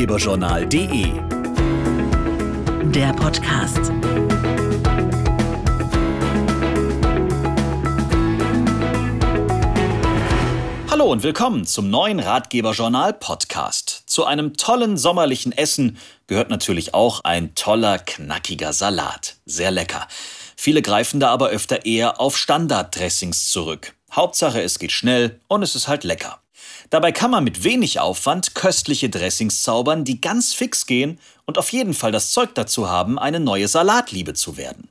ratgeberjournal.de. Der Podcast. Hallo und willkommen zum neuen Ratgeberjournal Podcast. Zu einem tollen sommerlichen Essen gehört natürlich auch ein toller, knackiger Salat. Sehr lecker. Viele greifen da aber öfter eher auf Standarddressings zurück. Hauptsache, es geht schnell und es ist halt lecker. Dabei kann man mit wenig Aufwand köstliche Dressings zaubern, die ganz fix gehen und auf jeden Fall das Zeug dazu haben, eine neue Salatliebe zu werden.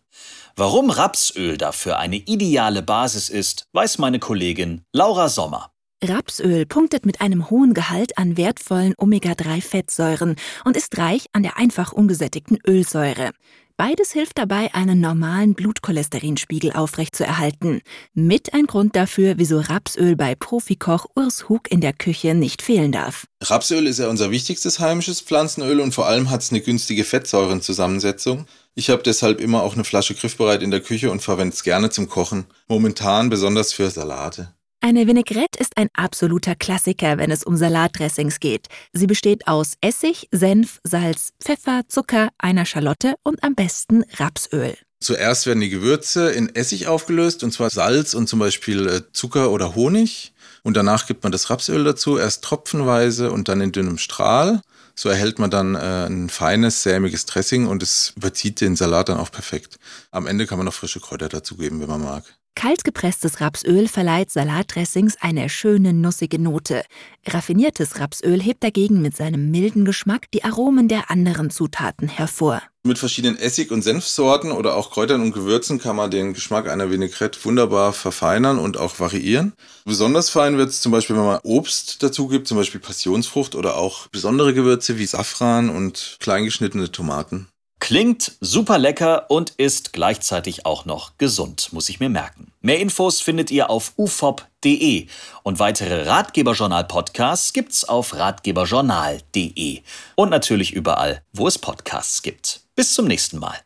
Warum Rapsöl dafür eine ideale Basis ist, weiß meine Kollegin Laura Sommer. Rapsöl punktet mit einem hohen Gehalt an wertvollen Omega-3-Fettsäuren und ist reich an der einfach ungesättigten Ölsäure. Beides hilft dabei, einen normalen Blutcholesterinspiegel aufrechtzuerhalten. Mit ein Grund dafür, wieso Rapsöl bei Profikoch Urs Hug in der Küche nicht fehlen darf. Rapsöl ist ja unser wichtigstes heimisches Pflanzenöl und vor allem hat es eine günstige Fettsäurenzusammensetzung. Ich habe deshalb immer auch eine Flasche griffbereit in der Küche und verwende es gerne zum Kochen. Momentan besonders für Salate. Eine Vinaigrette ist ein absoluter Klassiker, wenn es um Salatdressings geht. Sie besteht aus Essig, Senf, Salz, Pfeffer, Zucker, einer Schalotte und am besten Rapsöl. Zuerst werden die Gewürze in Essig aufgelöst, und zwar Salz und zum Beispiel äh, Zucker oder Honig. Und danach gibt man das Rapsöl dazu, erst tropfenweise und dann in dünnem Strahl. So erhält man dann äh, ein feines, sämiges Dressing und es überzieht den Salat dann auch perfekt. Am Ende kann man noch frische Kräuter dazugeben, wenn man mag. Kaltgepresstes Rapsöl verleiht Salatdressings eine schöne nussige Note. Raffiniertes Rapsöl hebt dagegen mit seinem milden Geschmack die Aromen der anderen Zutaten hervor. Mit verschiedenen Essig- und Senfsorten oder auch Kräutern und Gewürzen kann man den Geschmack einer Vinaigrette wunderbar verfeinern und auch variieren. Besonders fein wird es zum Beispiel, wenn man Obst dazu gibt, zum Beispiel Passionsfrucht oder auch besondere Gewürze wie Safran und kleingeschnittene Tomaten. Klingt super lecker und ist gleichzeitig auch noch gesund, muss ich mir merken. Mehr Infos findet ihr auf ufop.de und weitere Ratgeberjournal-Podcasts gibt's auf ratgeberjournal.de und natürlich überall, wo es Podcasts gibt. Bis zum nächsten Mal.